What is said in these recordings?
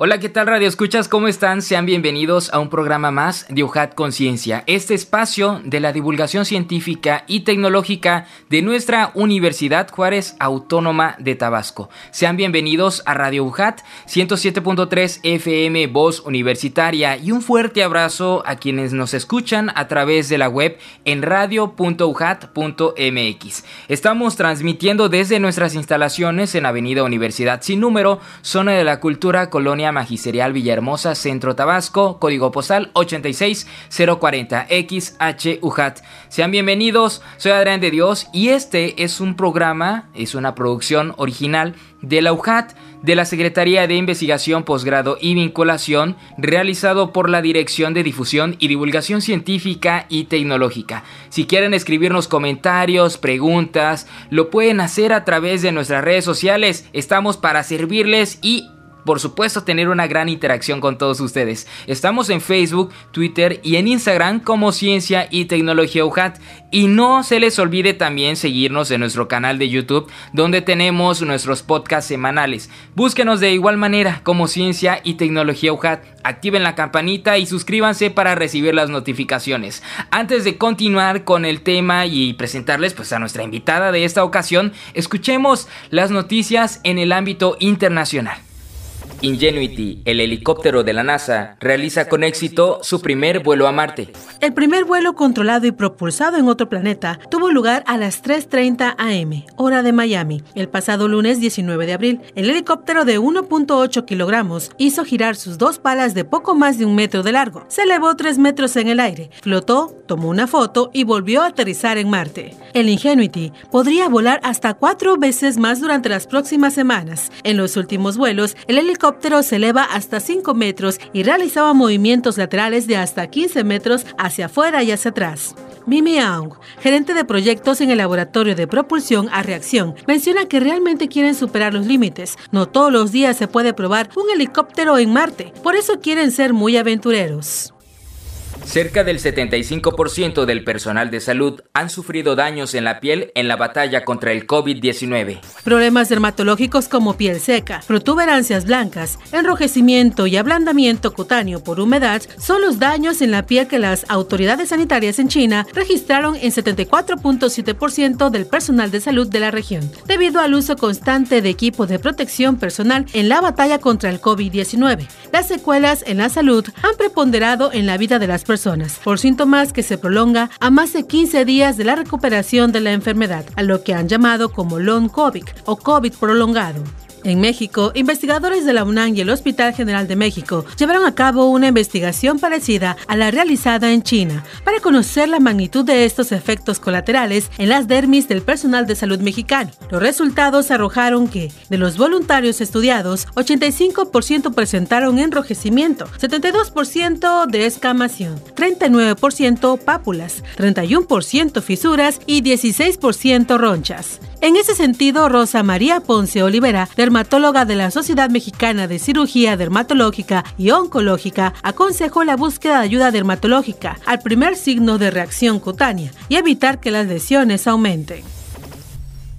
Hola, ¿qué tal Radio Escuchas? ¿Cómo están? Sean bienvenidos a un programa más de UJAT Conciencia, este espacio de la divulgación científica y tecnológica de nuestra Universidad Juárez Autónoma de Tabasco. Sean bienvenidos a Radio UJAT 107.3 FM Voz Universitaria y un fuerte abrazo a quienes nos escuchan a través de la web en radio.ujat.mx. Estamos transmitiendo desde nuestras instalaciones en Avenida Universidad sin número, zona de la cultura Colonia Magisterial Villahermosa, Centro Tabasco, código postal 86040 XHUJAT. Sean bienvenidos, soy Adrián de Dios y este es un programa, es una producción original de la UJAT, de la Secretaría de Investigación, Posgrado y Vinculación, realizado por la Dirección de Difusión y Divulgación Científica y Tecnológica. Si quieren escribirnos comentarios, preguntas, lo pueden hacer a través de nuestras redes sociales. Estamos para servirles y por supuesto tener una gran interacción con todos ustedes. Estamos en Facebook, Twitter y en Instagram como Ciencia y Tecnología UJAT. Y no se les olvide también seguirnos en nuestro canal de YouTube donde tenemos nuestros podcasts semanales. Búsquenos de igual manera como Ciencia y Tecnología UJAT. Activen la campanita y suscríbanse para recibir las notificaciones. Antes de continuar con el tema y presentarles pues a nuestra invitada de esta ocasión, escuchemos las noticias en el ámbito internacional. Ingenuity, el helicóptero de la NASA, realiza con éxito su primer vuelo a Marte. El primer vuelo controlado y propulsado en otro planeta tuvo lugar a las 3.30 am, hora de Miami, el pasado lunes 19 de abril. El helicóptero de 1.8 kilogramos hizo girar sus dos palas de poco más de un metro de largo. Se elevó 3 metros en el aire, flotó, tomó una foto y volvió a aterrizar en Marte. El Ingenuity podría volar hasta cuatro veces más durante las próximas semanas. En los últimos vuelos, el helicóptero se eleva hasta 5 metros y realizaba movimientos laterales de hasta 15 metros hacia afuera y hacia atrás. Mimi Aung, gerente de proyectos en el laboratorio de propulsión a reacción, menciona que realmente quieren superar los límites. No todos los días se puede probar un helicóptero en Marte, por eso quieren ser muy aventureros. Cerca del 75% del personal de salud han sufrido daños en la piel en la batalla contra el COVID-19. Problemas dermatológicos como piel seca, protuberancias blancas, enrojecimiento y ablandamiento cutáneo por humedad son los daños en la piel que las autoridades sanitarias en China registraron en 74.7% del personal de salud de la región, debido al uso constante de equipo de protección personal en la batalla contra el COVID-19. Las secuelas en la salud han preponderado en la vida de las personas por síntomas que se prolonga a más de 15 días de la recuperación de la enfermedad, a lo que han llamado como long COVID o COVID prolongado. En México, investigadores de la UNAM y el Hospital General de México llevaron a cabo una investigación parecida a la realizada en China para conocer la magnitud de estos efectos colaterales en las dermis del personal de salud mexicano. Los resultados arrojaron que, de los voluntarios estudiados, 85% presentaron enrojecimiento, 72% de escamación, 39% pápulas, 31% fisuras y 16% ronchas. En ese sentido, Rosa María Ponce Olivera, dermatóloga de la Sociedad Mexicana de Cirugía Dermatológica y Oncológica, aconsejó la búsqueda de ayuda dermatológica al primer signo de reacción cutánea y evitar que las lesiones aumenten.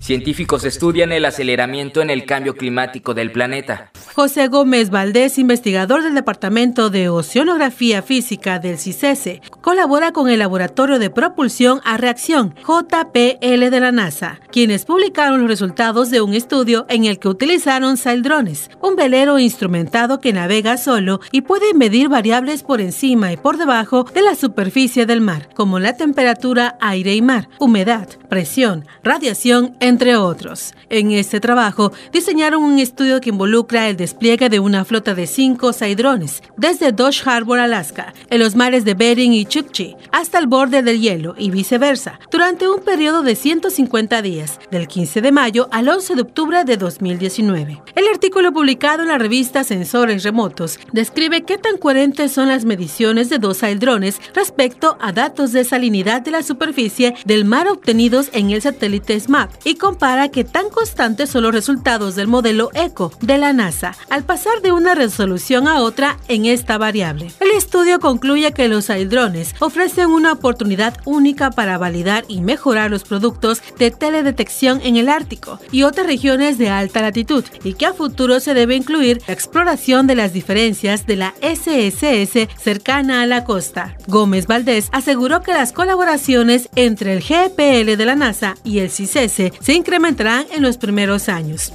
Científicos estudian el aceleramiento en el cambio climático del planeta. José Gómez Valdés, investigador del Departamento de Oceanografía Física del CICESE, colabora con el Laboratorio de Propulsión a Reacción, JPL de la NASA, quienes publicaron los resultados de un estudio en el que utilizaron drones, un velero instrumentado que navega solo y puede medir variables por encima y por debajo de la superficie del mar, como la temperatura, aire y mar, humedad, presión, radiación, entre entre otros. En este trabajo diseñaron un estudio que involucra el despliegue de una flota de cinco saidrones desde Dodge Harbor, Alaska, en los mares de Bering y Chukchi, hasta el borde del hielo y viceversa, durante un periodo de 150 días, del 15 de mayo al 11 de octubre de 2019. El artículo publicado en la revista Sensores Remotos describe qué tan coherentes son las mediciones de dos saidrones respecto a datos de salinidad de la superficie del mar obtenidos en el satélite SMAP y compara qué tan constantes son los resultados del modelo ECO de la NASA al pasar de una resolución a otra en esta variable. El estudio concluye que los saildrones ofrecen una oportunidad única para validar y mejorar los productos de teledetección en el Ártico y otras regiones de alta latitud y que a futuro se debe incluir la exploración de las diferencias de la SSS cercana a la costa. Gómez Valdés aseguró que las colaboraciones entre el GPL de la NASA y el CICES se incrementarán en los primeros años.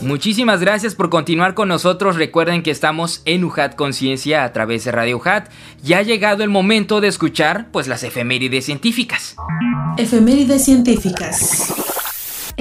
Muchísimas gracias por continuar con nosotros. Recuerden que estamos en UJAT Conciencia a través de Radio UJAT. Ya ha llegado el momento de escuchar pues las efemérides científicas. Efemérides científicas.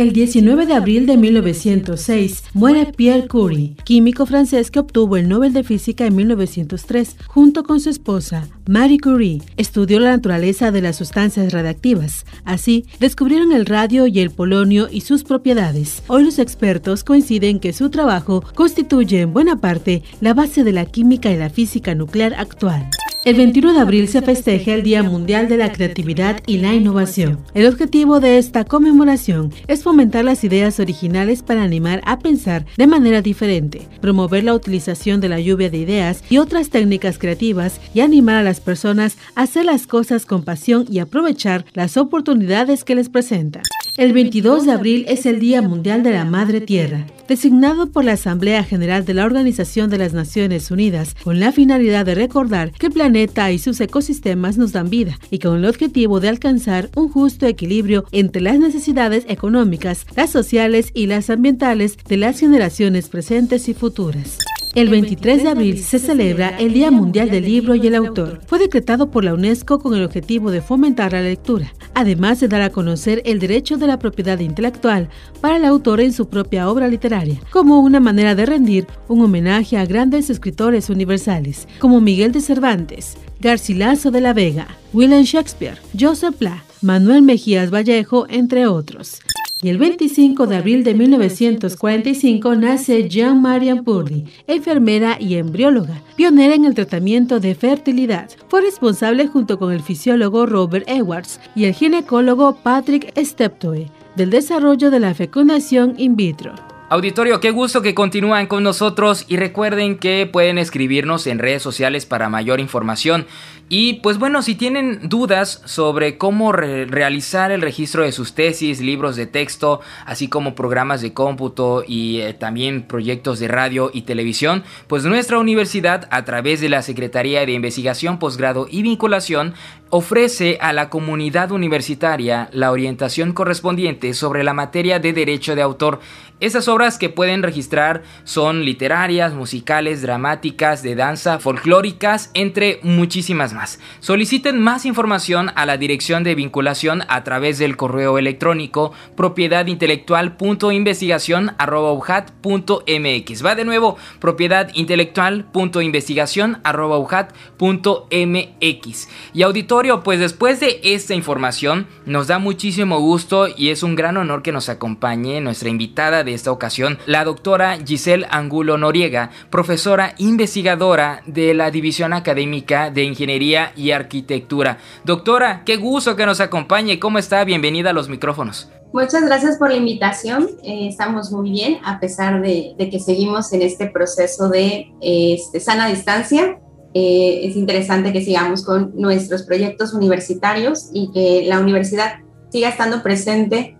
El 19 de abril de 1906 muere Pierre Curie, químico francés que obtuvo el Nobel de Física en 1903 junto con su esposa. Marie Curie estudió la naturaleza de las sustancias radiactivas. Así, descubrieron el radio y el polonio y sus propiedades. Hoy los expertos coinciden que su trabajo constituye en buena parte la base de la química y la física nuclear actual. El 21 de abril se festeja el Día Mundial de la Creatividad y la Innovación. El objetivo de esta conmemoración es fomentar las ideas originales para animar a pensar de manera diferente, promover la utilización de la lluvia de ideas y otras técnicas creativas y animar a las personas a hacer las cosas con pasión y aprovechar las oportunidades que les presentan. El 22 de abril es el Día Mundial de la Madre Tierra, designado por la Asamblea General de la Organización de las Naciones Unidas con la finalidad de recordar que el planeta y sus ecosistemas nos dan vida y con el objetivo de alcanzar un justo equilibrio entre las necesidades económicas, las sociales y las ambientales de las generaciones presentes y futuras. El 23 de abril se celebra el Día Mundial del Libro y el Autor. Fue decretado por la UNESCO con el objetivo de fomentar la lectura, además de dar a conocer el derecho de la propiedad intelectual para el autor en su propia obra literaria, como una manera de rendir un homenaje a grandes escritores universales, como Miguel de Cervantes, Garcilaso de la Vega, William Shakespeare, Joseph Pla, Manuel Mejías Vallejo, entre otros. Y el 25 de abril de 1945 nace Jean Marian Purdy, enfermera y embrióloga, pionera en el tratamiento de fertilidad. Fue responsable junto con el fisiólogo Robert Edwards y el ginecólogo Patrick Steptoe del desarrollo de la fecundación in vitro. Auditorio, qué gusto que continúan con nosotros y recuerden que pueden escribirnos en redes sociales para mayor información. Y pues bueno, si tienen dudas sobre cómo realizar el registro de sus tesis, libros de texto, así como programas de cómputo y eh, también proyectos de radio y televisión, pues nuestra universidad a través de la Secretaría de Investigación, Posgrado y Vinculación ofrece a la comunidad universitaria la orientación correspondiente sobre la materia de derecho de autor. Esas obras que pueden registrar son literarias, musicales, dramáticas, de danza, folclóricas, entre muchísimas más. Soliciten más información a la dirección de vinculación a través del correo electrónico propiedadintelectual.investigación.mx. Va de nuevo, propiedadintelectual.investigación.mx. Y auditorio, pues después de esta información, nos da muchísimo gusto y es un gran honor que nos acompañe nuestra invitada de esta ocasión, la doctora Giselle Angulo Noriega, profesora investigadora de la División Académica de Ingeniería y Arquitectura. Doctora, qué gusto que nos acompañe. ¿Cómo está? Bienvenida a los micrófonos. Muchas gracias por la invitación. Eh, estamos muy bien a pesar de, que seguimos en este proceso de este, sana distancia. Eh, es interesante que sigamos con nuestros proyectos universitarios y que la universidad siga estando presente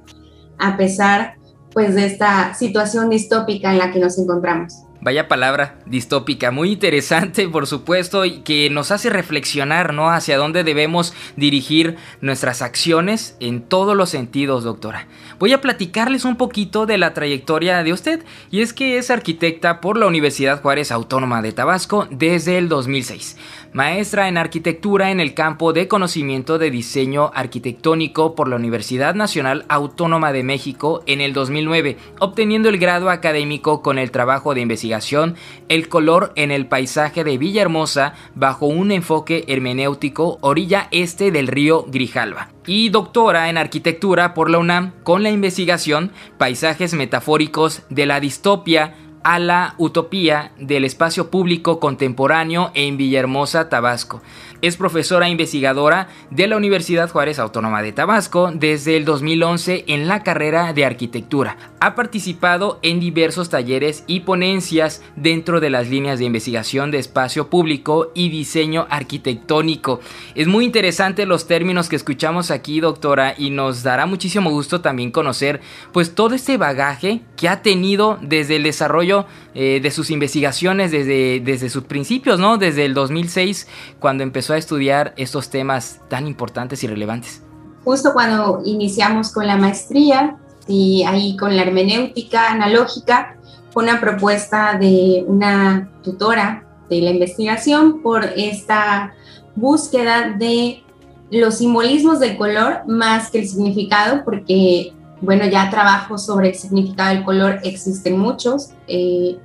a pesar pues de esta situación distópica en la que nos encontramos. Vaya palabra distópica, muy interesante por supuesto y que nos hace reflexionar, ¿no? Hacia dónde debemos dirigir nuestras acciones en todos los sentidos, doctora. Voy a platicarles un poquito de la trayectoria de usted y es que es arquitecta por la Universidad Juárez Autónoma de Tabasco desde el 2006 maestra en arquitectura en el campo de conocimiento de diseño arquitectónico por la Universidad Nacional Autónoma de México en el 2009, obteniendo el grado académico con el trabajo de investigación El color en el paisaje de Villahermosa bajo un enfoque hermenéutico orilla este del río Grijalva. Y doctora en arquitectura por la UNAM con la investigación Paisajes metafóricos de la distopia a la utopía del espacio público contemporáneo en Villahermosa, Tabasco. Es profesora investigadora de la Universidad Juárez Autónoma de Tabasco desde el 2011 en la carrera de arquitectura. Ha participado en diversos talleres y ponencias dentro de las líneas de investigación de espacio público y diseño arquitectónico. Es muy interesante los términos que escuchamos aquí, doctora, y nos dará muchísimo gusto también conocer pues todo este bagaje que ha tenido desde el desarrollo eh, de sus investigaciones desde, desde sus principios, ¿no? Desde el 2006 cuando empezó a estudiar estos temas tan importantes y relevantes? Justo cuando iniciamos con la maestría y ahí con la hermenéutica analógica, fue una propuesta de una tutora de la investigación por esta búsqueda de los simbolismos del color más que el significado, porque, bueno, ya trabajos sobre el significado del color existen muchos. Eh,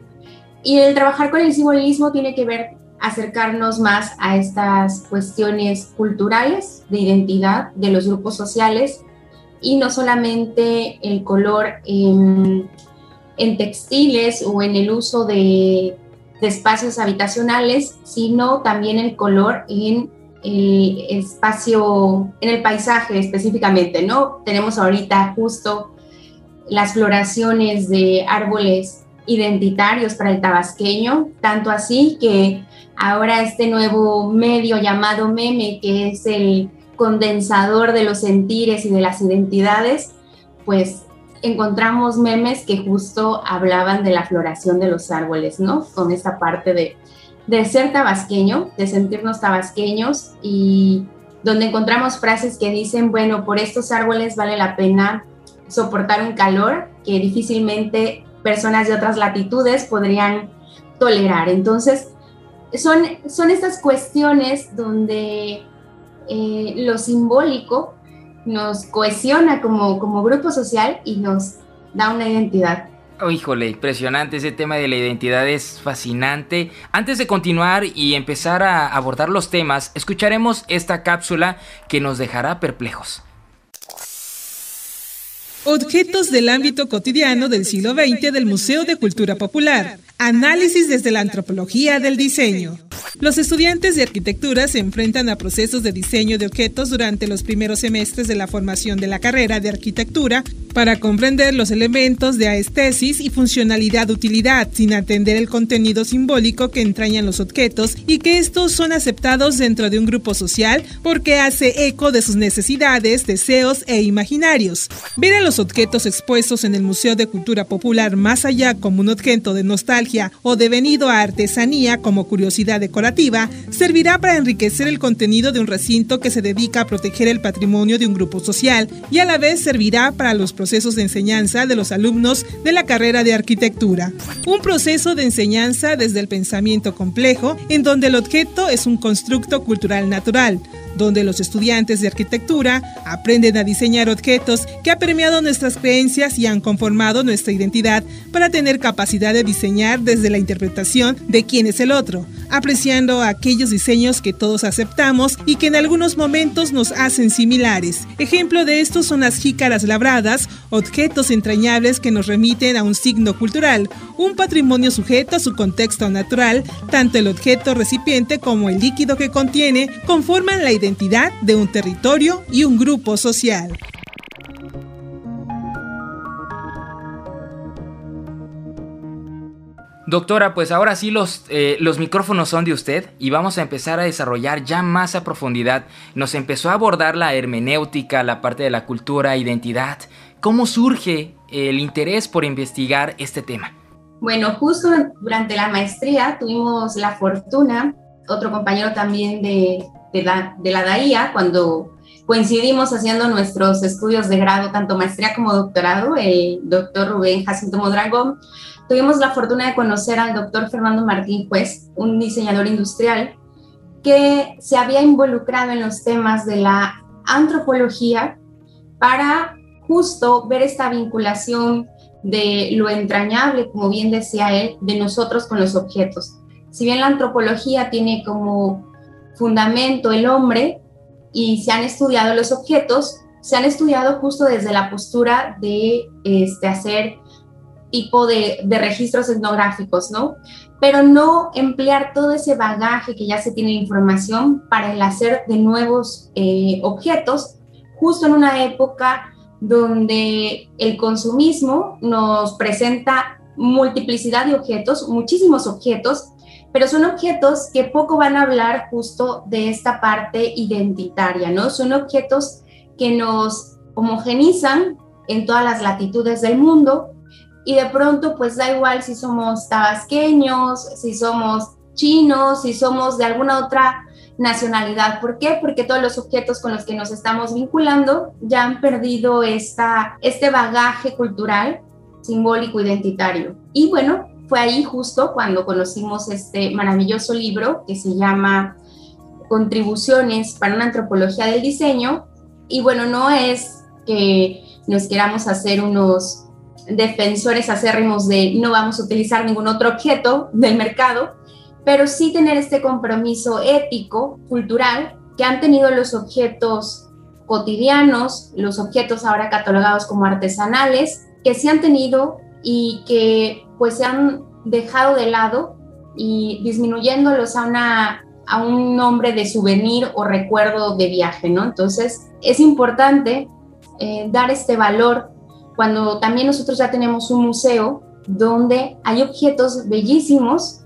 y el trabajar con el simbolismo tiene que ver acercarnos más a estas cuestiones culturales de identidad de los grupos sociales y no solamente el color en, textiles o en el uso de, espacios habitacionales, sino también el color en el espacio, en el paisaje específicamente, ¿no? Tenemos ahorita justo las floraciones de árboles identitarios para el tabasqueño, tanto así que ahora este nuevo medio llamado meme, que es el condensador de los sentires y de las identidades, pues encontramos memes que justo hablaban de la floración de los árboles, ¿no? Con esta parte de, de ser tabasqueño, de sentirnos tabasqueños y donde encontramos frases que dicen, bueno, por estos árboles vale la pena soportar un calor que difícilmente personas de otras latitudes podrían tolerar. Entonces, son, son estas cuestiones donde eh, lo simbólico nos cohesiona como, como grupo social y nos da una identidad. Oh, híjole, impresionante ese tema de la identidad es fascinante. Antes de continuar y empezar a abordar los temas, escucharemos esta cápsula que nos dejará perplejos. Objetos del ámbito cotidiano del siglo XX del Museo de Cultura Popular. Análisis desde la antropología del diseño. Los estudiantes de arquitectura se enfrentan a procesos de diseño de objetos durante los primeros semestres de la formación de la carrera de arquitectura para comprender los elementos de aestesis y funcionalidad-utilidad sin atender el contenido simbólico que entrañan los objetos y que estos son aceptados dentro de un grupo social porque hace eco de sus necesidades, deseos e imaginarios. Ver a los objetos expuestos en el Museo de Cultura Popular más allá como un objeto de nostalgia o devenido a artesanía como curiosidad decorativa servirá para enriquecer el contenido de un recinto que se dedica a proteger el patrimonio de un grupo social y a la vez servirá para los procesos de enseñanza de los alumnos de la carrera de arquitectura. Un proceso de enseñanza desde el pensamiento complejo, en donde el objeto es un constructo cultural natural, donde los estudiantes de arquitectura aprenden a diseñar objetos que han permeado nuestras creencias y han conformado nuestra identidad para tener capacidad de diseñar desde la interpretación de quién es el otro, apreciando aquellos diseños que todos aceptamos y que en algunos momentos nos hacen similares. Ejemplo de esto son las jícaras labradas, objetos entrañables que nos remiten a un signo cultural, un patrimonio sujeto a su contexto natural, tanto el objeto recipiente como el líquido que contiene conforman la identidad de un territorio y un grupo social. Doctora, pues ahora sí los, eh, los micrófonos son de usted y vamos a empezar a desarrollar ya más a profundidad. Nos empezó a abordar la hermenéutica, la parte de la cultura, identidad. ¿Cómo surge el interés por investigar este tema? Bueno, justo durante la maestría tuvimos la fortuna, otro compañero también de, de, la, de DAIA, cuando coincidimos haciendo nuestros estudios de grado, tanto maestría como doctorado, el doctor Rubén Jacinto Modragón, tuvimos la fortuna de conocer al doctor Fernando Martín Juez, un diseñador industrial que se había involucrado en los temas de la antropología para justo ver esta vinculación de lo entrañable, como bien decía él, de nosotros con los objetos. Si bien la antropología tiene como fundamento el hombre y se han estudiado los objetos, se han estudiado justo desde la postura de este, hacer tipo de, registros etnográficos, ¿no? Pero no emplear todo ese bagaje que ya se tiene información para el hacer de nuevos eh, objetos, justo en una época donde el consumismo nos presenta multiplicidad de objetos, muchísimos objetos, pero son objetos que poco van a hablar justo de esta parte identitaria, ¿no? Son objetos que nos homogenizan en todas las latitudes del mundo y de pronto pues da igual si somos tabasqueños, si somos chinos, si somos de alguna otra nacionalidad. ¿Por qué? Porque todos los objetos con los que nos estamos vinculando ya han perdido esta, este bagaje cultural, simbólico, identitario. Y bueno, fue ahí justo cuando conocimos este maravilloso libro que se llama Contribuciones para una antropología del diseño. Y bueno, no es que nos queramos hacer unos defensores acérrimos de no vamos a utilizar ningún otro objeto del mercado, pero sí tener este compromiso ético, cultural, que han tenido los objetos cotidianos, los objetos ahora catalogados como artesanales, que sí han tenido y que pues se han dejado de lado y disminuyéndolos a, una, a un nombre de souvenir o recuerdo de viaje, ¿no? Entonces es importante eh, dar este valor cuando también nosotros ya tenemos un museo donde hay objetos bellísimos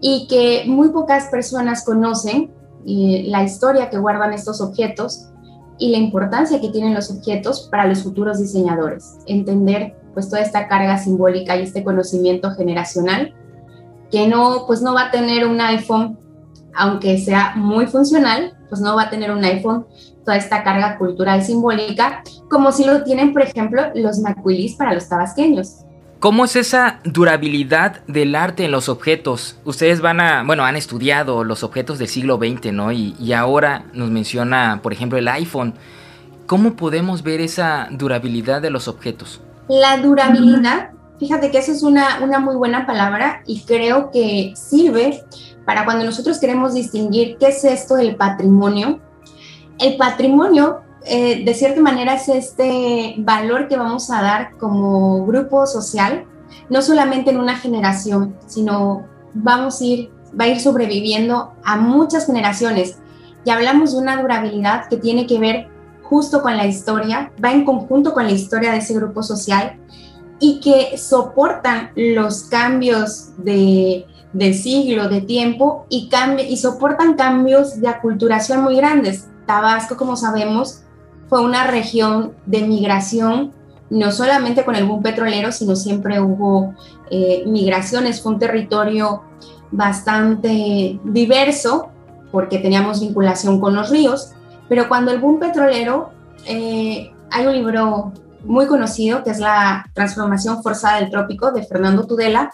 y que muy pocas personas conocen la historia que guardan estos objetos y la importancia que tienen los objetos para los futuros diseñadores. Entender pues toda esta carga simbólica y este conocimiento generacional que no pues no va a tener un iPhone aunque sea muy funcional, pues no va a tener un iPhone toda esta carga cultural simbólica como si lo tienen, por ejemplo, los macuilis para los tabasqueños. ¿Cómo es esa durabilidad del arte en los objetos? Ustedes van a, bueno, han estudiado los objetos del siglo XX, ¿no? Y, y, ahora nos menciona, por ejemplo, el iPhone. ¿Cómo podemos ver esa durabilidad de los objetos? La durabilidad, fíjate que eso es una, una muy buena palabra y creo que sirve para cuando nosotros queremos distinguir qué es esto del patrimonio. El patrimonio eh, de cierta manera es este valor que vamos a dar como grupo social, no solamente en una generación, sino vamos a ir, va a ir sobreviviendo a muchas generaciones. Y hablamos de una durabilidad que tiene que ver justo con la historia, va en conjunto con la historia de ese grupo social y que soportan los cambios de, de siglo, de tiempo y, y soportan cambios de aculturación muy grandes. Tabasco, como sabemos, fue una región de migración, no solamente con el boom petrolero, sino siempre hubo eh, migraciones, fue un territorio bastante diverso porque teníamos vinculación con los ríos, pero cuando el boom petrolero, eh, hay un libro muy conocido que es La transformación forzada del trópico de Fernando Tudela,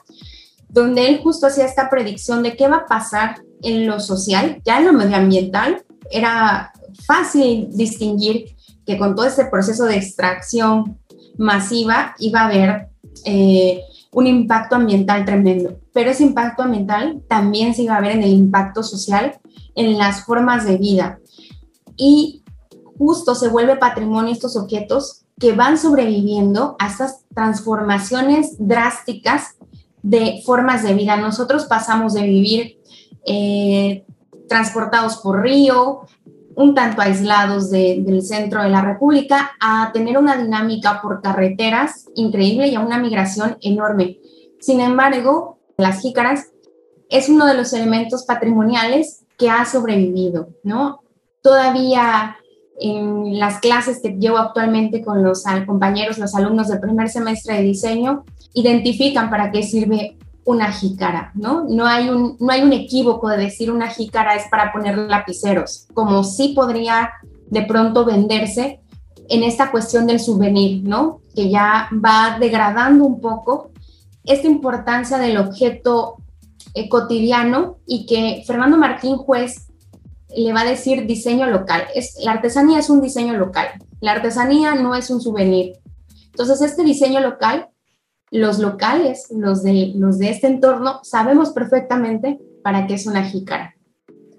donde él justo hacía esta predicción de qué va a pasar en lo social, ya en lo medioambiental, era fácil distinguir que con todo este proceso de extracción masiva iba a haber eh, un impacto ambiental tremendo, pero ese impacto ambiental también se iba a ver en el impacto social, en las formas de vida. Y justo se vuelve patrimonio estos objetos que van sobreviviendo a estas transformaciones drásticas de formas de vida. Nosotros pasamos de vivir eh, transportados por río, un tanto aislados del centro de la República, a tener una dinámica por carreteras increíble y a una migración enorme. Sin embargo, las jícaras es uno de los elementos patrimoniales que ha sobrevivido, ¿no? Todavía en las clases que llevo actualmente con los compañeros, los alumnos del primer semestre de diseño, identifican para qué sirve una jícara, ¿no? No hay un, no hay un equívoco de decir una jícara es para poner lapiceros, como sí podría de pronto venderse en esta cuestión del souvenir, ¿no? Que ya va degradando un poco esta importancia del objeto eh, cotidiano y que Fernando Martín Juez le va a decir diseño local. Es, la artesanía es un diseño local, la artesanía no es un souvenir. Entonces, este diseño local, los locales, los de, los de este entorno, sabemos perfectamente para qué es una jícara.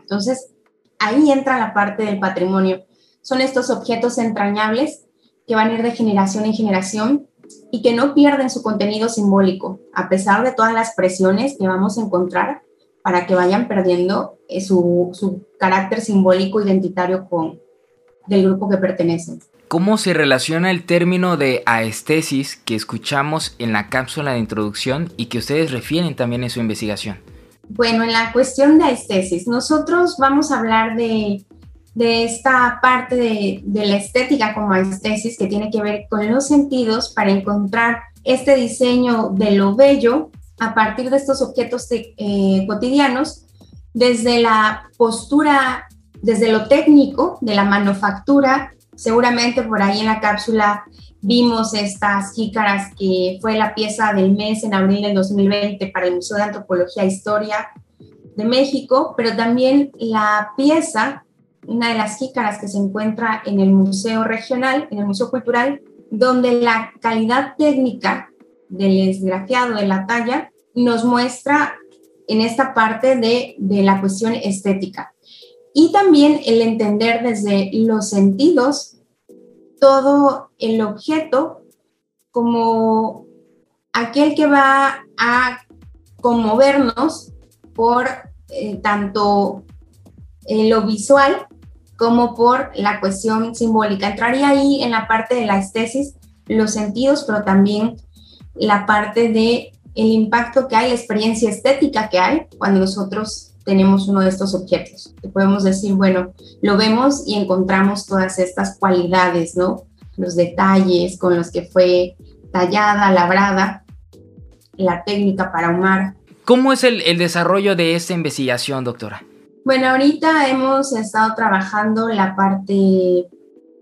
Entonces, ahí entra la parte del patrimonio. Son estos objetos entrañables que van a ir de generación en generación y que no pierden su contenido simbólico, a pesar de todas las presiones que vamos a encontrar para que vayan perdiendo eh, su, su carácter simbólico identitario con, del grupo que pertenecen. ¿Cómo se relaciona el término de aestesis que escuchamos en la cápsula de introducción y que ustedes refieren también en su investigación? Bueno, en la cuestión de aestesis, nosotros vamos a hablar de, de esta parte de, de, la estética como aestesis que tiene que ver con los sentidos para encontrar este diseño de lo bello a partir de estos objetos eh, cotidianos, desde la postura, desde lo técnico de la manufactura, seguramente por ahí en la cápsula vimos estas jícaras que fue la pieza del mes en abril del 2020 para el Museo de Antropología e Historia de México, pero también la pieza, una de las jícaras que se encuentra en el Museo Regional, en el Museo Cultural, donde la calidad técnica del esgrafiado de la talla nos muestra en esta parte de, de la cuestión estética. Y también el entender desde los sentidos todo el objeto como aquel que va a conmovernos por eh, tanto lo visual como por la cuestión simbólica. Entraría ahí en la parte de la estesis los sentidos, pero también la parte de el impacto que hay, la experiencia estética que hay cuando nosotros tenemos uno de estos objetos. podemos decir, bueno, lo vemos y encontramos todas estas cualidades, ¿no? Los detalles con los que fue tallada, labrada, la técnica para ahumar. ¿Cómo es el, el desarrollo de esta investigación, doctora? Bueno, ahorita hemos estado trabajando la parte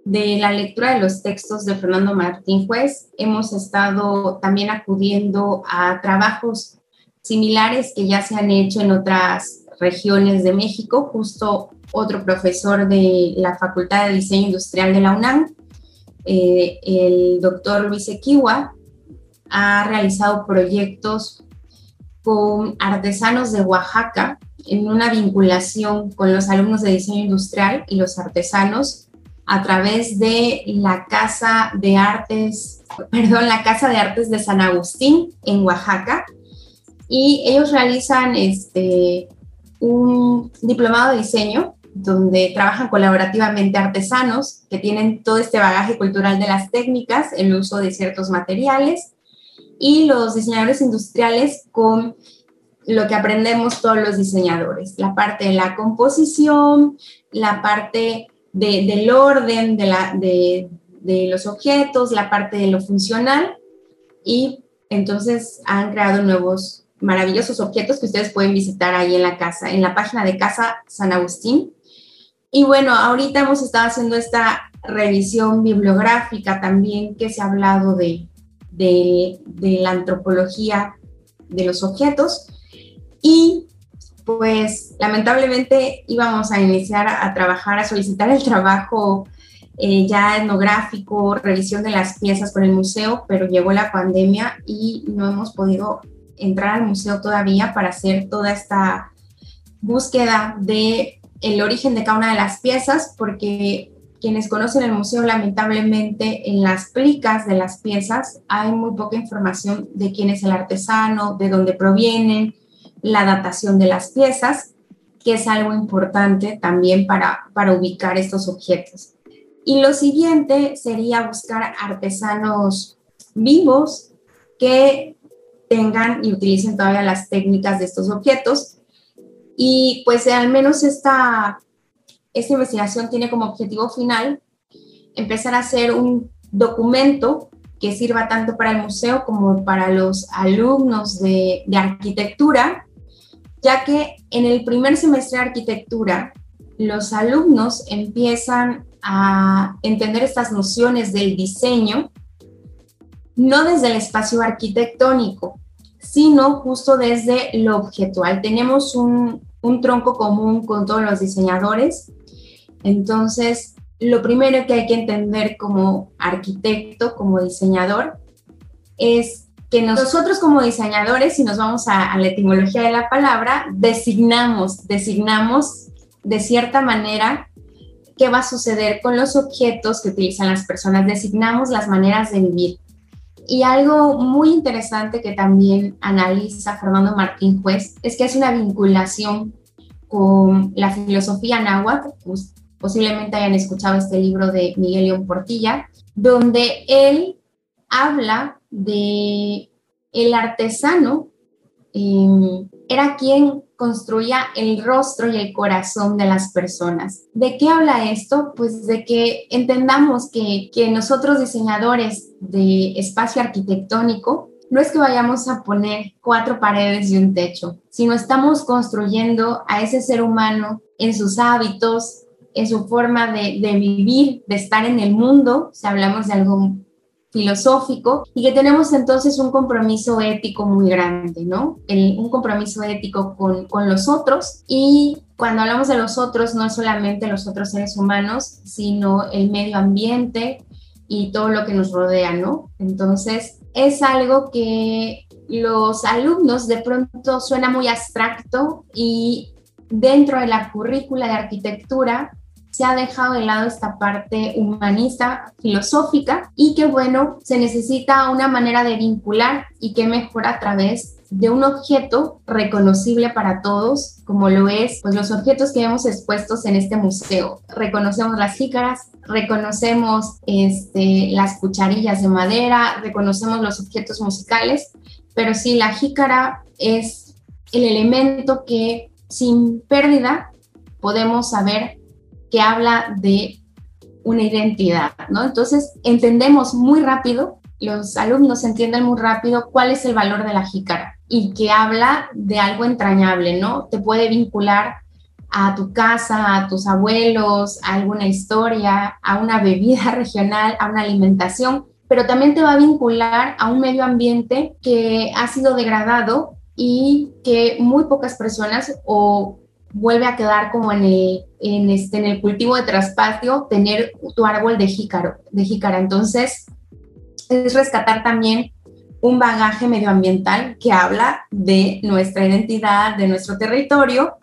de la lectura de los textos de Fernando Martín Juez, hemos estado también acudiendo a trabajos similares que ya se han hecho en otras regiones de México. Justo otro profesor de la Facultad de Diseño Industrial de la UNAM, eh, el doctor Luis Equiwa, ha realizado proyectos con artesanos de Oaxaca en una vinculación con los alumnos de diseño industrial y los artesanos a través de la Casa de Artes, perdón, la Casa de Artes de San Agustín en Oaxaca. Y ellos realizan este, un diplomado de diseño donde trabajan colaborativamente artesanos que tienen todo este bagaje cultural de las técnicas, el uso de ciertos materiales, y los diseñadores industriales con lo que aprendemos todos los diseñadores, la parte de la composición, la parte del orden de, la, de, de los objetos, la parte de lo funcional y entonces han creado nuevos maravillosos objetos que ustedes pueden visitar ahí en la casa, en la página de Casa San Agustín. Y bueno, ahorita hemos estado haciendo esta revisión bibliográfica también que se ha hablado de, de, de la antropología de los objetos. Y pues lamentablemente íbamos a iniciar a, trabajar, a solicitar el trabajo eh, ya etnográfico, revisión de las piezas por el museo, pero llegó la pandemia y no hemos podido entrar al museo todavía para hacer toda esta búsqueda de el origen de cada una de las piezas, porque quienes conocen el museo, lamentablemente en las plicas de las piezas hay muy poca información de quién es el artesano, de dónde provienen, la datación de las piezas, que es algo importante también para, para ubicar estos objetos. Y lo siguiente sería buscar artesanos vivos que tengan y utilicen todavía las técnicas de estos objetos. Y pues al menos esta esta investigación tiene como objetivo final empezar a hacer un documento que sirva tanto para el museo como para los alumnos de, de arquitectura, ya que en el primer semestre de arquitectura los alumnos empiezan a entender estas nociones del diseño, no desde el espacio arquitectónico, sino justo desde lo objetual. Tenemos un, un tronco común con todos los diseñadores, entonces lo primero que hay que entender como arquitecto, como diseñador, es que nosotros como diseñadores, si nos vamos a, la etimología de la palabra, designamos, designamos de cierta manera qué va a suceder con los objetos que utilizan las personas, designamos las maneras de vivir. Y algo muy interesante que también analiza Fernando Martín Juez es que es una vinculación con la filosofía náhuatl, pues, posiblemente hayan escuchado este libro de Miguel León Portilla, donde él habla de el artesano eh, era quien construía el rostro y el corazón de las personas. ¿De qué habla esto? Pues de que entendamos que, que nosotros diseñadores de espacio arquitectónico no es que vayamos a poner cuatro paredes y un techo, sino estamos construyendo a ese ser humano en sus hábitos, en su forma de, de vivir, de estar en el mundo, si hablamos de algo filosófico y que tenemos entonces un compromiso ético muy grande, ¿no? un compromiso ético con, con los otros y cuando hablamos de los otros, no es solamente los otros seres humanos, sino el medio ambiente y todo lo que nos rodea, ¿no? Entonces, es algo que los alumnos de pronto suena muy abstracto y dentro de la currícula de arquitectura se ha dejado de lado esta parte humanista, filosófica, y que bueno, se necesita una manera de vincular y que mejora a través de un objeto reconocible para todos, como lo es pues, los objetos que vemos expuestos en este museo. Reconocemos las jícaras, reconocemos este, las cucharillas de madera, reconocemos los objetos musicales, pero sí, la jícara es el elemento que sin pérdida podemos saber que habla de una identidad, ¿no? Entonces, entendemos muy rápido, los alumnos entienden muy rápido cuál es el valor de la jícara y que habla de algo entrañable, ¿no? Te puede vincular a tu casa, a tus abuelos, a alguna historia, a una bebida regional, a una alimentación, pero también te va a vincular a un medio ambiente que ha sido degradado y que muy pocas personas o vuelve a quedar como en el, en este, en el cultivo de traspatio, tener tu árbol de jícaro, de jícara. Entonces, es rescatar también un bagaje medioambiental que habla de nuestra identidad, de nuestro territorio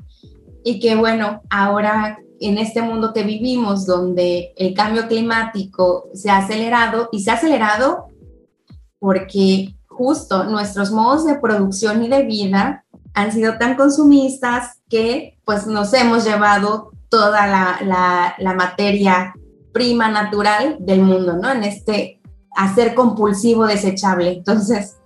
y que bueno, ahora en este mundo que vivimos donde el cambio climático se ha acelerado y se ha acelerado porque justo nuestros modos de producción y de vida han sido tan consumistas que pues nos hemos llevado toda la, la, materia prima natural del mundo, ¿no? En este hacer compulsivo desechable. Entonces,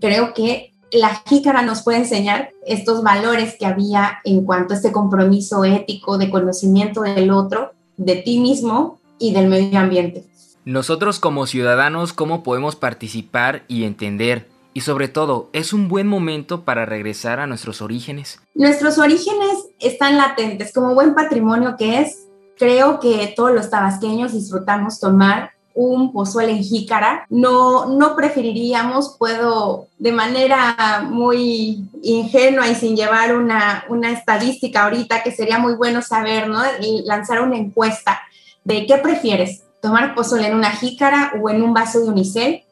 creo que la jícara nos puede enseñar estos valores que había en cuanto a este compromiso ético de conocimiento del otro, de ti mismo y del medio ambiente. Nosotros como ciudadanos, ¿cómo podemos participar y entender y sobre todo, ¿es un buen momento para regresar a nuestros orígenes? Nuestros orígenes están latentes. Como buen patrimonio que es, creo que todos los tabasqueños disfrutamos tomar un pozole en jícara. No, no preferiríamos, puedo de manera muy ingenua y sin llevar una, una estadística ahorita, que sería muy bueno saber, ¿no? Lanzar una encuesta de qué prefieres, tomar pozole en una jícara o en un vaso de unicel.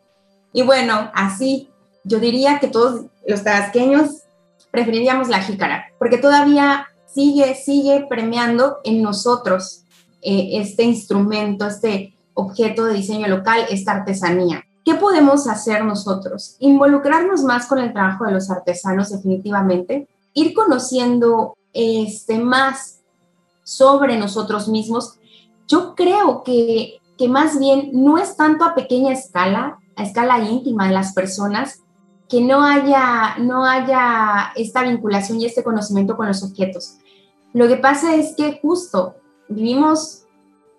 Y bueno, así yo diría que todos los tabasqueños preferiríamos la jícara, porque todavía sigue, sigue premiando en nosotros eh, este instrumento, este objeto de diseño local, esta artesanía. ¿Qué podemos hacer nosotros? Involucrarnos más con el trabajo de los artesanos definitivamente, ir conociendo este, más sobre nosotros mismos. Yo creo que, que más bien no es tanto a pequeña escala, a escala íntima de las personas, que no haya, no haya esta vinculación y este conocimiento con los objetos. Lo que pasa es que justo vivimos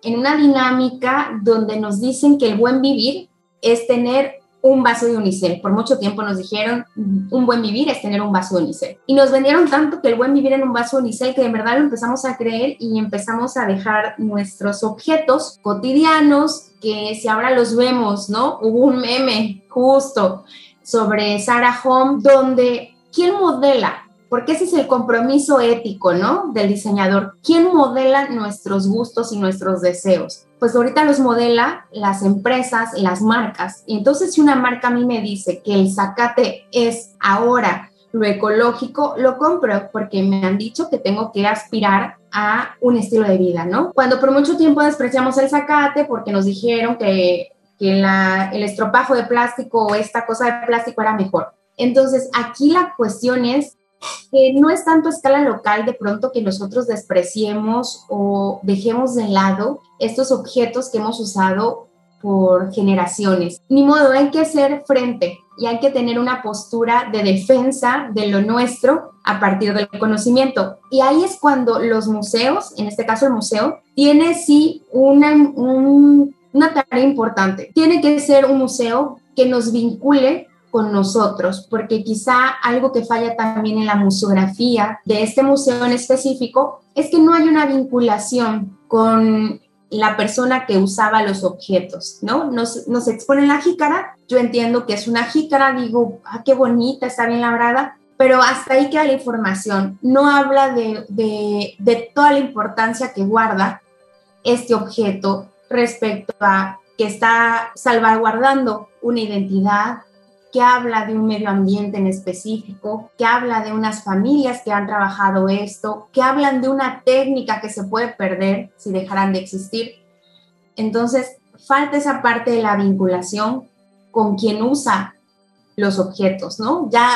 en una dinámica donde nos dicen que el buen vivir es tener un vaso de unicel. Por mucho tiempo nos dijeron, un buen vivir es tener un vaso de unicel. Y nos vendieron tanto que el buen vivir en un vaso de unicel que de verdad lo empezamos a creer y empezamos a dejar nuestros objetos cotidianos que si ahora los vemos, ¿no? Hubo un meme justo sobre Sarah Home donde ¿quién modela porque ese es el compromiso ético, ¿no? Del diseñador. ¿Quién modela nuestros gustos y nuestros deseos? Pues ahorita los modela las empresas, las marcas. Y entonces si una marca a mí me dice que el zacate es ahora lo ecológico, lo compro porque me han dicho que tengo que aspirar a un estilo de vida, ¿no? Cuando por mucho tiempo despreciamos el zacate porque nos dijeron que, que el estropajo de plástico o esta cosa de plástico era mejor. Entonces, aquí la cuestión es que no es tanto a escala local de pronto que nosotros despreciemos o dejemos de lado estos objetos que hemos usado por generaciones. Ni modo, hay que hacer frente y hay que tener una postura de defensa de lo nuestro a partir del conocimiento. Y ahí es cuando los museos, en este caso el museo, tiene sí una, una tarea importante. Tiene que ser un museo que nos vincule con nosotros, porque quizá algo que falla también en la museografía de este museo en específico es que no hay una vinculación con la persona que usaba los objetos, ¿no? Nos, nos expone la jícara, yo entiendo que es una jícara, digo, ah, qué bonita, está bien labrada, pero hasta ahí queda la información, no habla de, de, de toda la importancia que guarda este objeto respecto a que está salvaguardando una identidad, que habla de un medio ambiente en específico, que habla de unas familias que han trabajado esto, que hablan de una técnica que se puede perder si dejaran de existir. Entonces, falta esa parte de la vinculación con quien usa los objetos, ¿no? Ya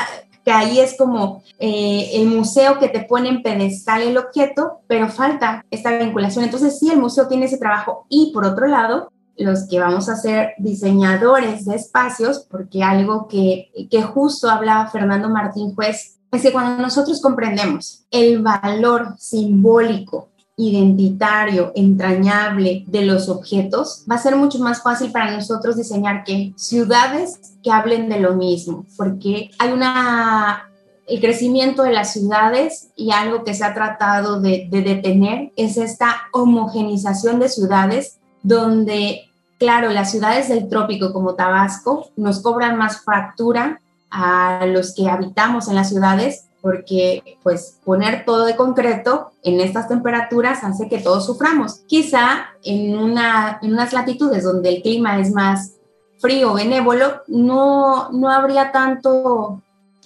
que ahí es como eh, el museo que te pone en pedestal el objeto, pero falta esta vinculación. Entonces sí, el museo tiene ese trabajo. Y por otro lado, los que vamos a ser diseñadores de espacios, porque algo que, que justo hablaba Fernando Martín Juez, es que cuando nosotros comprendemos el valor simbólico identitario, entrañable de los objetos, va a ser mucho más fácil para nosotros diseñar que ciudades que hablen de lo mismo, porque hay una el crecimiento de las ciudades y algo que se ha tratado de, de detener es esta homogenización de ciudades donde Claro, las ciudades del trópico como Tabasco nos cobran más factura a los que habitamos en las ciudades porque pues poner todo de concreto en estas temperaturas hace que todos suframos. Quizá en, una, en unas latitudes donde el clima es más frío, benévolo, no, no habría tanto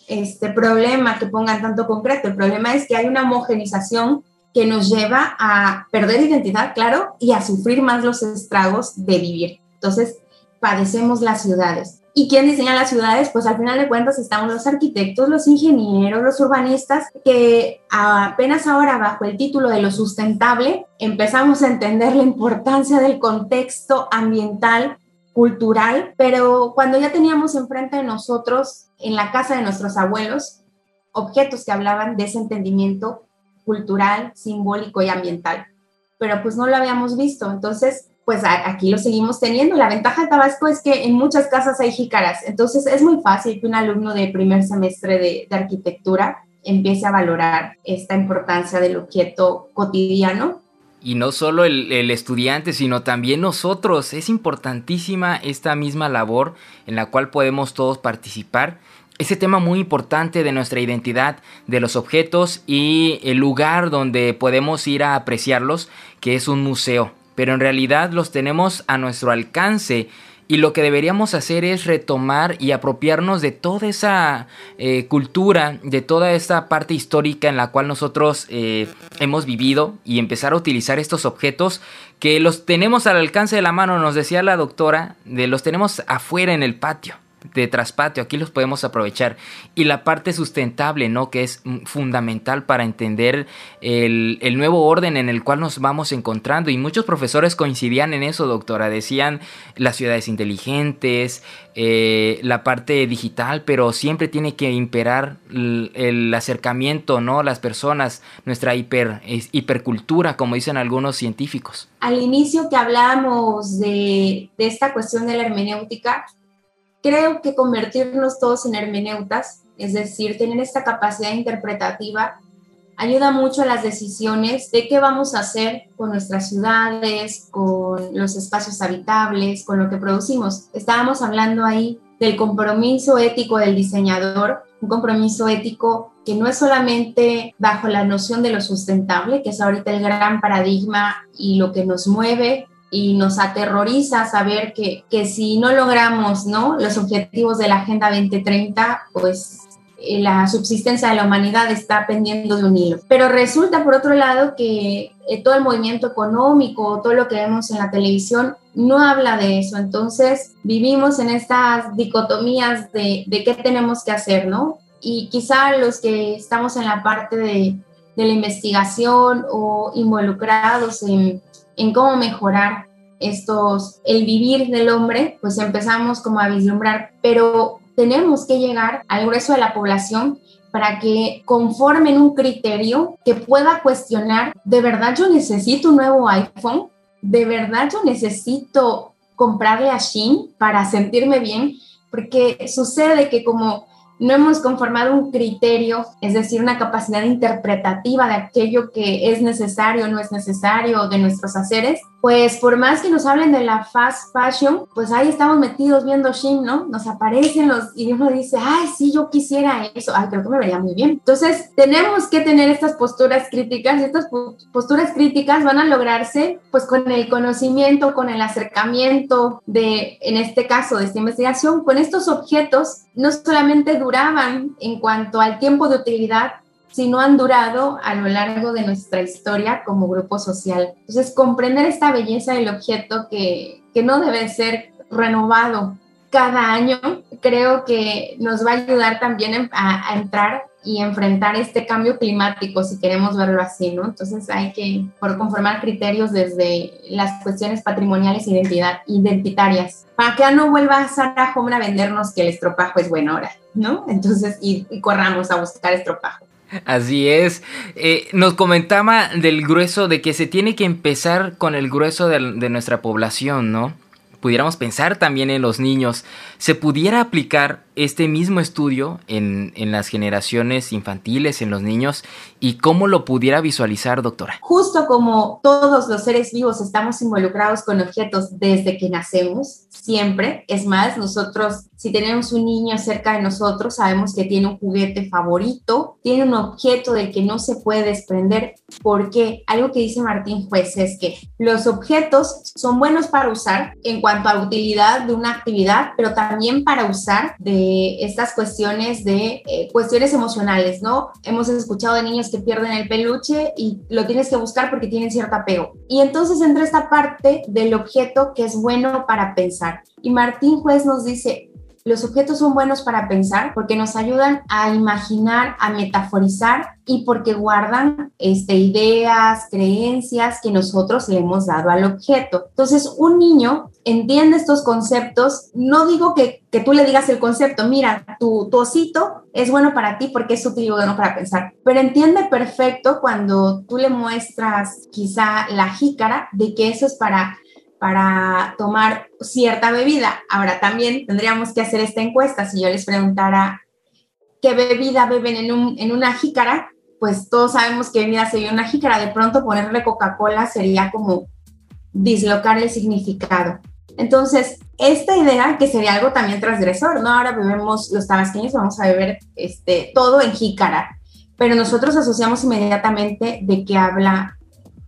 este problema que pongan tanto concreto. El problema es que hay una homogenización que nos lleva a perder identidad, claro, y a sufrir más los estragos de vivir. Entonces, padecemos las ciudades. ¿Y quién diseña las ciudades? Pues al final de cuentas estamos los arquitectos, los ingenieros, los urbanistas, que apenas ahora bajo el título de lo sustentable empezamos a entender la importancia del contexto ambiental, cultural, pero cuando ya teníamos enfrente de nosotros, en la casa de nuestros abuelos, objetos que hablaban de ese entendimiento cultural, simbólico y ambiental. Pero pues no lo habíamos visto. Entonces, pues aquí lo seguimos teniendo. La ventaja de Tabasco es que en muchas casas hay jícaras. Entonces es muy fácil que un alumno de primer semestre de, arquitectura empiece a valorar esta importancia del objeto cotidiano y no solo el, el, estudiante, sino también nosotros. Es importantísima esta misma labor en la cual podemos todos participar ese tema muy importante de nuestra identidad, de los objetos y el lugar donde podemos ir a apreciarlos, que es un museo. Pero en realidad los tenemos a nuestro alcance y lo que deberíamos hacer es retomar y apropiarnos de toda esa eh, cultura, de toda esta parte histórica en la cual nosotros eh, hemos vivido y empezar a utilizar estos objetos que los tenemos al alcance de la mano, nos decía la doctora, de los tenemos afuera en el patio de traspatio, aquí los podemos aprovechar. Y la parte sustentable, ¿no? Que es fundamental para entender el, el, nuevo orden en el cual nos vamos encontrando. Y muchos profesores coincidían en eso, doctora. Decían las ciudades inteligentes, eh, la parte digital, pero siempre tiene que imperar el, acercamiento, ¿no? Las personas, nuestra hiper, hipercultura, como dicen algunos científicos. Al inicio que hablamos de, de esta cuestión de la hermenéutica, creo que convertirnos todos en hermeneutas, es decir, tener esta capacidad interpretativa, ayuda mucho a las decisiones de qué vamos a hacer con nuestras ciudades, con los espacios habitables, con lo que producimos. Estábamos hablando ahí del compromiso ético del diseñador, un compromiso ético que no es solamente bajo la noción de lo sustentable, que es ahorita el gran paradigma y lo que nos mueve y nos aterroriza saber que, que si no logramos ¿no? los objetivos de la Agenda 2030, pues eh, la subsistencia de la humanidad está pendiendo de un hilo. Pero resulta, por otro lado, que eh, todo el movimiento económico, todo lo que vemos en la televisión, no habla de eso. Entonces, vivimos en estas dicotomías de, de qué tenemos que hacer, ¿no? Y quizá los que estamos en la parte de, de la investigación o involucrados en, en cómo mejorar estos, el vivir del hombre, pues empezamos como a vislumbrar, pero tenemos que llegar al grueso de la población para que conformen un criterio que pueda cuestionar, ¿de verdad yo necesito un nuevo iPhone? ¿De verdad yo necesito comprarle a Shin para sentirme bien? Porque sucede que como no hemos conformado un criterio, es decir, una capacidad interpretativa de aquello que es necesario o no es necesario de nuestros haceres, pues por más que nos hablen de la fast fashion, pues ahí estamos metidos viendo Shein, ¿no? Nos aparecen los y uno dice, ay, sí, yo quisiera eso, ay, creo que me vería muy bien. Entonces, tenemos que tener estas posturas críticas y estas posturas críticas van a lograrse pues con el conocimiento, con el acercamiento de, en este caso, de esta investigación, con estos objetos, no solamente duraban en cuanto al tiempo de utilidad, sino han durado a lo largo de nuestra historia como grupo social. Entonces, comprender esta belleza del objeto que, que no debe ser renovado cada año, creo que nos va a ayudar también a, a, entrar y enfrentar este cambio climático, si queremos verlo así, ¿no? Entonces hay que conformar criterios desde las cuestiones patrimoniales identidad, identitarias, para que no vuelva Sara Home a vendernos que el estropajo es buena hora, ¿no? Entonces, y, y corramos a buscar estropajo. Así es. Eh, nos comentaba del grueso, de que se tiene que empezar con el grueso de, de nuestra población, ¿no? Pudiéramos pensar también en los niños. ¿Se pudiera aplicar este mismo estudio en, en, las generaciones infantiles, en los niños, y cómo lo pudiera visualizar, doctora. Justo como todos los seres vivos estamos involucrados con objetos desde que nacemos, siempre. Es más, nosotros, si tenemos un niño cerca de nosotros, sabemos que tiene un juguete favorito, tiene un objeto del que no se puede desprender, porque algo que dice Martín Juez es que los objetos son buenos para usar en cuanto a utilidad de una actividad, pero también para usar de estas cuestiones de eh, cuestiones emocionales, ¿no? Hemos escuchado de niños que pierden el peluche y lo tienes que buscar porque tienen cierto apego. Y entonces entra esta parte del objeto que es bueno para pensar. Y Martín Juez nos dice, los objetos son buenos para pensar porque nos ayudan a imaginar, a metaforizar y porque guardan este, ideas, creencias que nosotros le hemos dado al objeto. Entonces, un niño entiende estos conceptos. No digo que, que tú le digas el concepto, mira, tu, tu, osito es bueno para ti porque es útil y bueno para pensar, pero entiende perfecto cuando tú le muestras quizá la jícara de que eso es para para tomar cierta bebida. Ahora también tendríamos que hacer esta encuesta. Si yo les preguntara qué bebida beben en, un, en una jícara, pues todos sabemos qué bebida sería una jícara. De pronto ponerle Coca-Cola sería como dislocar el significado. Entonces, esta idea, que sería algo también transgresor, ¿no? Ahora bebemos los tabasqueños, vamos a beber este, todo en jícara, pero nosotros asociamos inmediatamente de que habla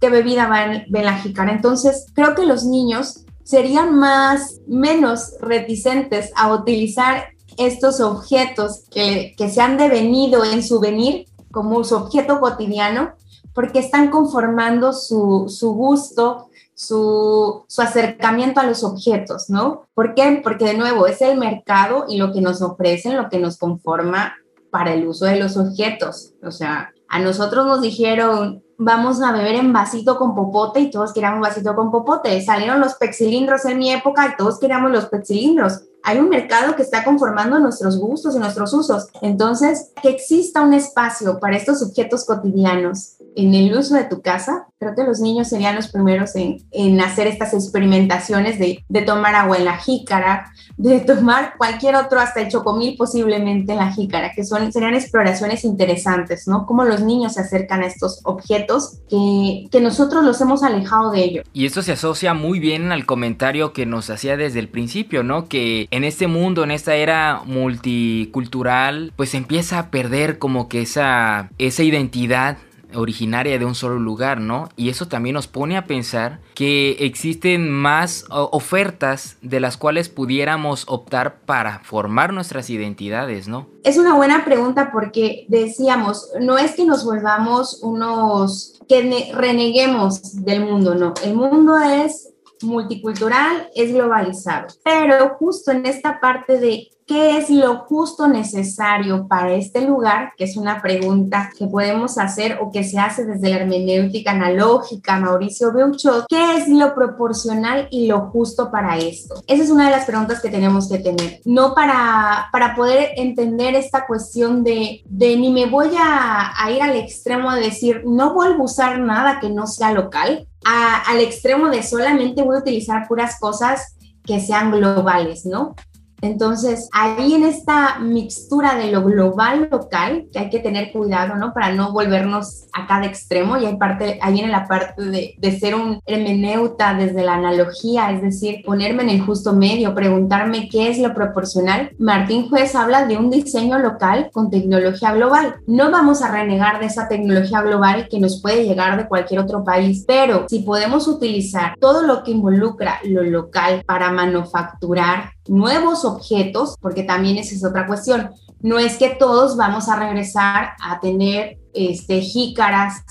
qué bebida va en, la jícara. Entonces, creo que los niños serían más, menos reticentes a utilizar estos objetos que, se han devenido en su venir como su objeto cotidiano, porque están conformando su gusto, su, su, acercamiento a los objetos, ¿no? ¿Por qué? Porque de nuevo es el mercado y lo que nos ofrecen, lo que nos conforma para el uso de los objetos. O sea, a nosotros nos dijeron, vamos a beber en vasito con popote y todos queríamos vasito con popote. Salieron los pexilindros en mi época y todos queríamos los pexilindros. Hay un mercado que está conformando nuestros gustos y nuestros usos. Entonces, que exista un espacio para estos objetos cotidianos en el uso de tu casa, creo que los niños serían los primeros en, en hacer estas experimentaciones de, de, tomar agua en la jícara, de tomar cualquier otro, hasta el chocomil posiblemente en la jícara, que son, serían exploraciones interesantes, ¿no? Cómo los niños se acercan a estos objetos que, que nosotros los hemos alejado de ellos. Y esto se asocia muy bien al comentario que nos hacía desde el principio, ¿no? Que en este mundo, en esta era multicultural, pues empieza a perder como que esa, esa identidad originaria de un solo lugar, ¿no? Y eso también nos pone a pensar que existen más ofertas de las cuales pudiéramos optar para formar nuestras identidades, ¿no? Es una buena pregunta porque decíamos, no es que nos volvamos unos que reneguemos del mundo, no, el mundo es multicultural, es globalizado, pero justo en esta parte de ¿Qué es lo justo necesario para este lugar? Que es una pregunta que podemos hacer o que se hace desde la hermenéutica analógica, Mauricio Beuchot. ¿Qué es lo proporcional y lo justo para esto? Esa es una de las preguntas que tenemos que tener. No para, para poder entender esta cuestión de, de ni me voy a, a ir al extremo de decir, no vuelvo a usar nada que no sea local, a, al extremo de solamente voy a utilizar puras cosas que sean globales, ¿no? Entonces, ahí en esta mixtura de lo global local, que hay que tener cuidado, ¿no? Para no volvernos a cada extremo, y hay parte, ahí viene la parte de, de ser un hermeneuta desde la analogía, es decir, ponerme en el justo medio, preguntarme qué es lo proporcional. Martín Juez habla de un diseño local con tecnología global. No vamos a renegar de esa tecnología global que nos puede llegar de cualquier otro país, pero si podemos utilizar todo lo que involucra lo local para manufacturar nuevos objetos, porque también esa es otra cuestión. No es que todos vamos a regresar a tener este, jícaras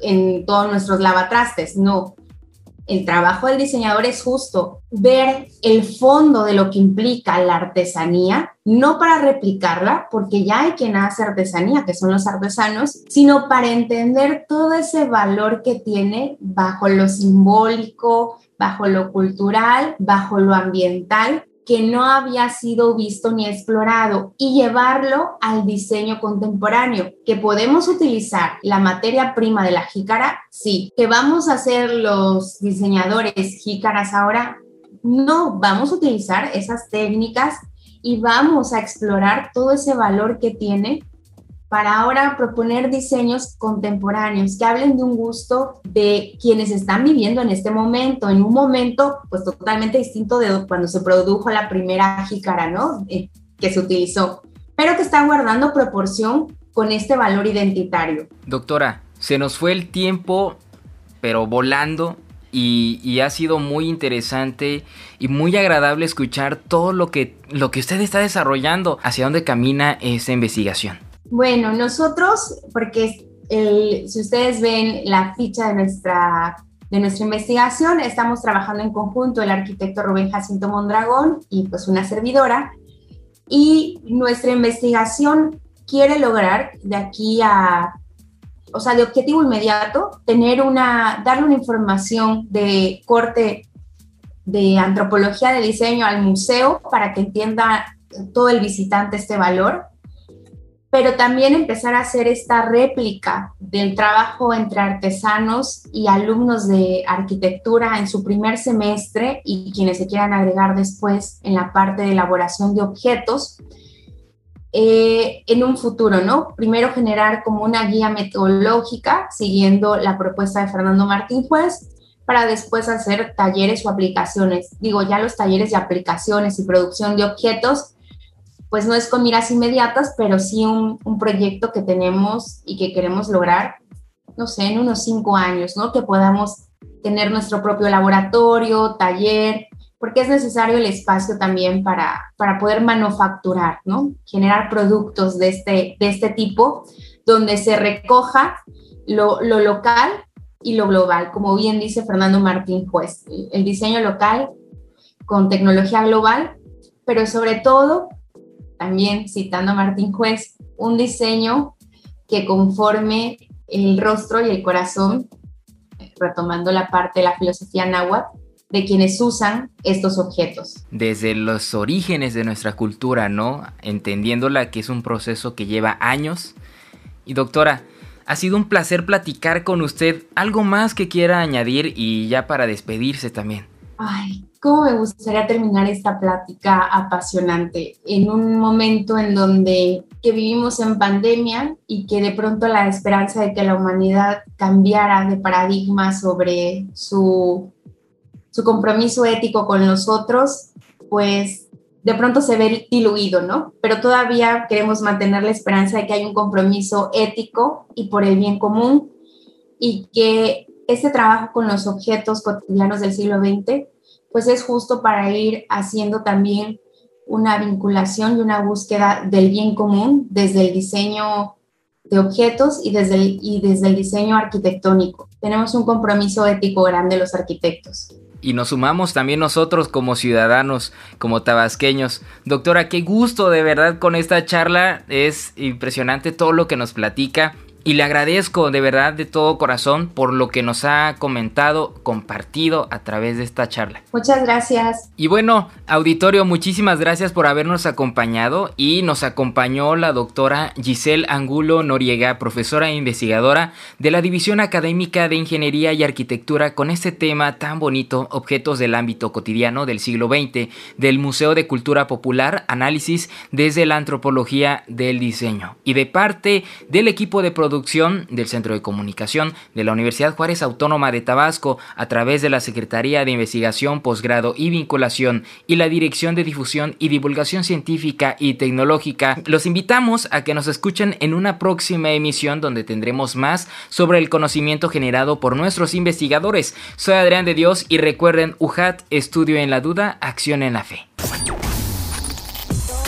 en todos nuestros lavatrastes, no. El trabajo del diseñador es justo ver el fondo de lo que implica la artesanía, no para replicarla, porque ya hay quien hace artesanía, que son los artesanos, sino para entender todo ese valor que tiene bajo lo simbólico, bajo lo cultural, bajo lo ambiental, que no había sido visto ni explorado y llevarlo al diseño contemporáneo, que podemos utilizar la materia prima de la jícara, sí, que vamos a hacer los diseñadores jícaras ahora, no, vamos a utilizar esas técnicas y vamos a explorar todo ese valor que tiene para ahora proponer diseños contemporáneos que hablen de un gusto de quienes están viviendo en este momento, en un momento pues totalmente distinto de cuando se produjo la primera jícara, ¿no? Eh, que se utilizó, pero que está guardando proporción con este valor identitario. Doctora, se nos fue el tiempo, pero volando. Y, ha sido muy interesante y muy agradable escuchar todo lo que, lo que usted está desarrollando, hacia dónde camina esa investigación. Bueno, nosotros, porque si ustedes ven la ficha de nuestra, de nuestra investigación, estamos trabajando en conjunto el arquitecto Rubén Jacinto Mondragón y pues una servidora. Y nuestra investigación quiere lograr de aquí a, o sea, de objetivo inmediato, tener una, darle una información de corte de antropología de diseño al museo para que entienda todo el visitante este valor pero también empezar a hacer esta réplica del trabajo entre artesanos y alumnos de arquitectura en su primer semestre y quienes se quieran agregar después en la parte de elaboración de objetos. Eh, en un futuro, ¿no? Primero generar como una guía metodológica siguiendo la propuesta de Fernando Martín Juez para después hacer talleres o aplicaciones. Digo, ya los talleres de aplicaciones y producción de objetos pues no es con miras inmediatas, pero sí un, proyecto que tenemos y que queremos lograr, no sé, en unos cinco años, ¿no? Que podamos tener nuestro propio laboratorio, taller, porque es necesario el espacio también para, para poder manufacturar, ¿no? Generar productos de este, de este tipo, donde se recoja lo, lo local y lo global, como bien dice Fernando Martín Juez, el diseño local con tecnología global, pero sobre todo, también citando a Martín Juez, un diseño que conforme el rostro y el corazón, retomando la parte de la filosofía náhuatl, de quienes usan estos objetos. Desde los orígenes de nuestra cultura, ¿no? Entendiéndola que es un proceso que lleva años. Y doctora, ha sido un placer platicar con usted. ¿Algo más que quiera añadir y ya para despedirse también? Ay, cómo me gustaría terminar esta plática apasionante en un momento en donde que vivimos en pandemia y que de pronto la esperanza de que la humanidad cambiara de paradigma sobre su su compromiso ético con los otros, pues de pronto se ve diluido, ¿no? Pero todavía queremos mantener la esperanza de que hay un compromiso ético y por el bien común y que este trabajo con los objetos cotidianos del siglo XX, pues es justo para ir haciendo también una vinculación y una búsqueda del bien común desde el diseño de objetos y desde el, y desde el diseño arquitectónico. Tenemos un compromiso ético grande los arquitectos y nos sumamos también nosotros como ciudadanos, como tabasqueños. Doctora, qué gusto de verdad con esta charla. Es impresionante todo lo que nos platica y le agradezco de verdad de todo corazón por lo que nos ha comentado, compartido a través de esta charla. Muchas gracias. Y bueno, auditorio, muchísimas gracias por habernos acompañado y nos acompañó la doctora Giselle Angulo Noriega, profesora e investigadora de la División Académica de Ingeniería y Arquitectura con este tema tan bonito, objetos del ámbito cotidiano del siglo XX, del Museo de Cultura Popular, análisis desde la antropología del diseño. Y de parte del equipo de producción producción del Centro de Comunicación de la Universidad Juárez Autónoma de Tabasco a través de la Secretaría de Investigación, Posgrado y Vinculación y la Dirección de Difusión y Divulgación Científica y Tecnológica. Los invitamos a que nos escuchen en una próxima emisión donde tendremos más sobre el conocimiento generado por nuestros investigadores. Soy Adrián de Dios y recuerden UJAT, estudio en la duda, acción en la fe.